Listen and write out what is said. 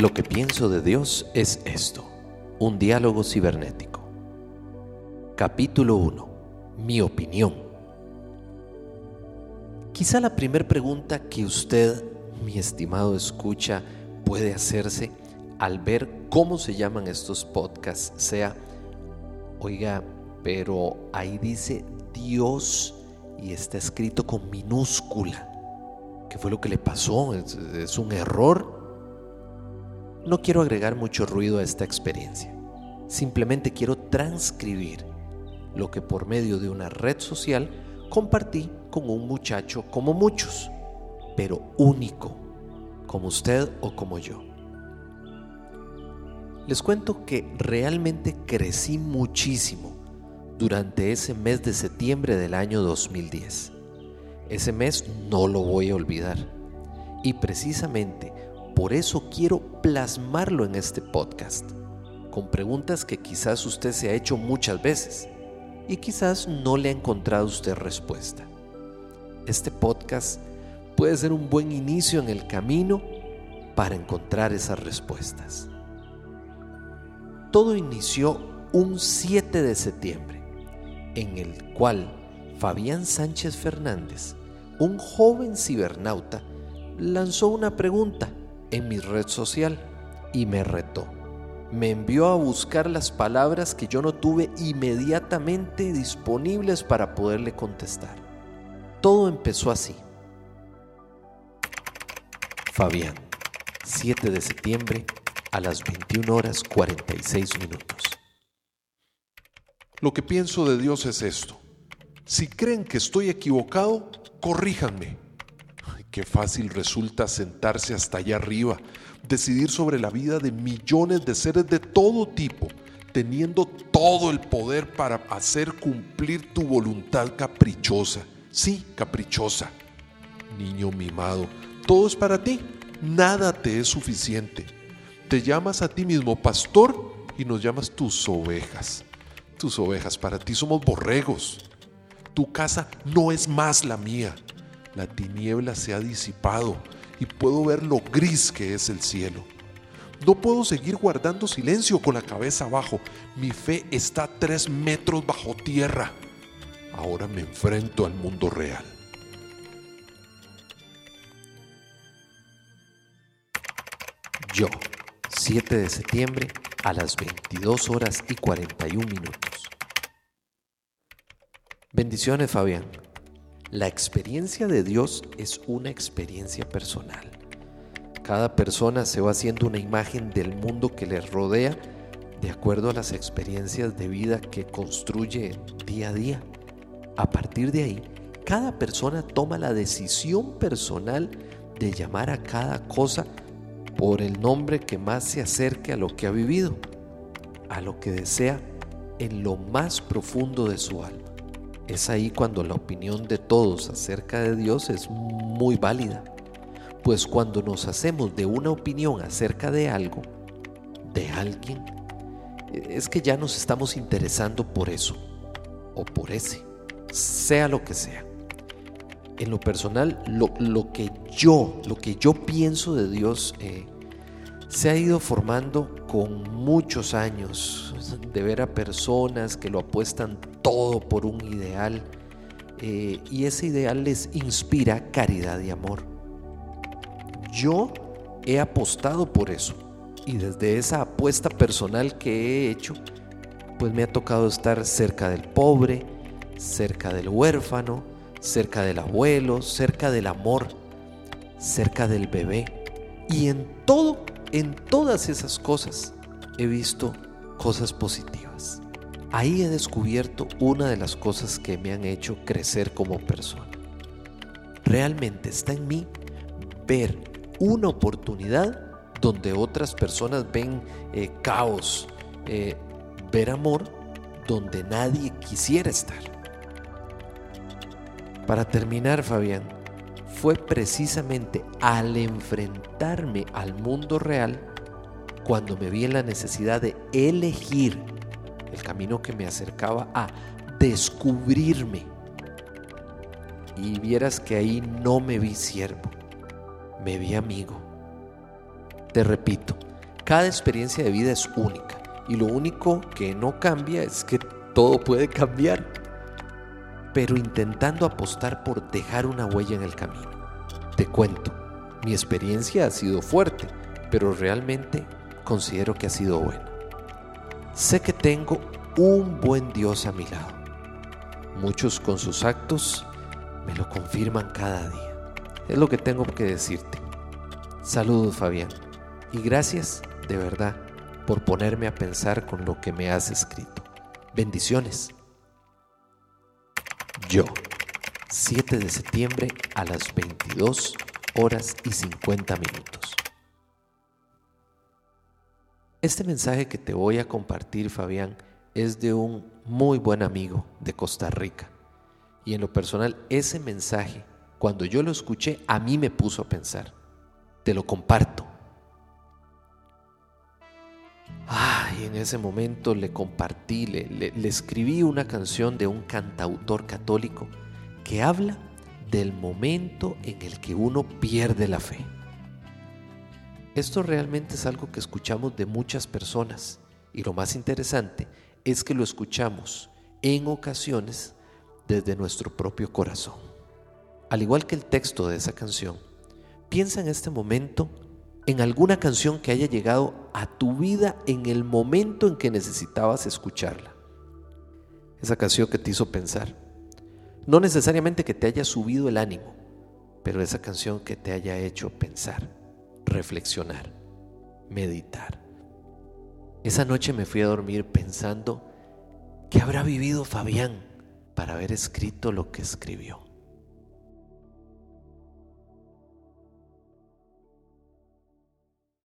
Lo que pienso de Dios es esto, un diálogo cibernético. Capítulo 1. Mi opinión. Quizá la primera pregunta que usted, mi estimado escucha, puede hacerse al ver cómo se llaman estos podcasts sea, oiga, pero ahí dice Dios y está escrito con minúscula. ¿Qué fue lo que le pasó? ¿Es, es un error? No quiero agregar mucho ruido a esta experiencia. Simplemente quiero transcribir lo que por medio de una red social compartí con un muchacho como muchos, pero único, como usted o como yo. Les cuento que realmente crecí muchísimo durante ese mes de septiembre del año 2010. Ese mes no lo voy a olvidar. Y precisamente por eso quiero plasmarlo en este podcast, con preguntas que quizás usted se ha hecho muchas veces y quizás no le ha encontrado usted respuesta. Este podcast puede ser un buen inicio en el camino para encontrar esas respuestas. Todo inició un 7 de septiembre, en el cual Fabián Sánchez Fernández, un joven cibernauta, lanzó una pregunta en mi red social y me retó. Me envió a buscar las palabras que yo no tuve inmediatamente disponibles para poderle contestar. Todo empezó así. Fabián, 7 de septiembre a las 21 horas 46 minutos. Lo que pienso de Dios es esto. Si creen que estoy equivocado, corríjanme. Qué fácil resulta sentarse hasta allá arriba, decidir sobre la vida de millones de seres de todo tipo, teniendo todo el poder para hacer cumplir tu voluntad caprichosa. Sí, caprichosa. Niño mimado, todo es para ti, nada te es suficiente. Te llamas a ti mismo pastor y nos llamas tus ovejas. Tus ovejas, para ti somos borregos. Tu casa no es más la mía la tiniebla se ha disipado y puedo ver lo gris que es el cielo. No puedo seguir guardando silencio con la cabeza abajo. Mi fe está tres metros bajo tierra. Ahora me enfrento al mundo real. Yo, 7 de septiembre a las 22 horas y 41 minutos. Bendiciones, Fabián. La experiencia de Dios es una experiencia personal. Cada persona se va haciendo una imagen del mundo que le rodea de acuerdo a las experiencias de vida que construye día a día. A partir de ahí, cada persona toma la decisión personal de llamar a cada cosa por el nombre que más se acerque a lo que ha vivido, a lo que desea en lo más profundo de su alma. Es ahí cuando la opinión de todos acerca de Dios es muy válida. Pues cuando nos hacemos de una opinión acerca de algo, de alguien, es que ya nos estamos interesando por eso o por ese, sea lo que sea. En lo personal, lo, que yo, lo que yo pienso de Dios eh, se ha ido formando con muchos años de ver a personas que lo apuestan todo por un ideal eh, y ese ideal les inspira caridad y amor. Yo he apostado por eso y desde esa apuesta personal que he hecho, pues me ha tocado estar cerca del pobre, cerca del huérfano, cerca del abuelo, cerca del amor, cerca del bebé. Y en todo, en todas esas cosas he visto cosas positivas. Ahí he descubierto una de las cosas que me han hecho crecer como persona. Realmente está en mí ver una oportunidad donde otras personas ven eh, caos, eh, ver amor donde nadie quisiera estar. Para terminar, Fabián, fue precisamente al enfrentarme al mundo real cuando me vi en la necesidad de elegir el camino que me acercaba a descubrirme. Y vieras que ahí no me vi siervo, me vi amigo. Te repito, cada experiencia de vida es única y lo único que no cambia es que todo puede cambiar, pero intentando apostar por dejar una huella en el camino. Te cuento, mi experiencia ha sido fuerte, pero realmente considero que ha sido buena. Sé que tengo un buen Dios a mi lado. Muchos con sus actos me lo confirman cada día. Es lo que tengo que decirte. Saludos Fabián y gracias de verdad por ponerme a pensar con lo que me has escrito. Bendiciones. Yo, 7 de septiembre a las 22 horas y 50 minutos. Este mensaje que te voy a compartir, Fabián, es de un muy buen amigo de Costa Rica. Y en lo personal, ese mensaje, cuando yo lo escuché, a mí me puso a pensar. Te lo comparto. Ay, en ese momento le compartí, le, le escribí una canción de un cantautor católico que habla del momento en el que uno pierde la fe. Esto realmente es algo que escuchamos de muchas personas y lo más interesante es que lo escuchamos en ocasiones desde nuestro propio corazón. Al igual que el texto de esa canción, piensa en este momento en alguna canción que haya llegado a tu vida en el momento en que necesitabas escucharla. Esa canción que te hizo pensar. No necesariamente que te haya subido el ánimo, pero esa canción que te haya hecho pensar reflexionar, meditar. Esa noche me fui a dormir pensando que habrá vivido Fabián para haber escrito lo que escribió.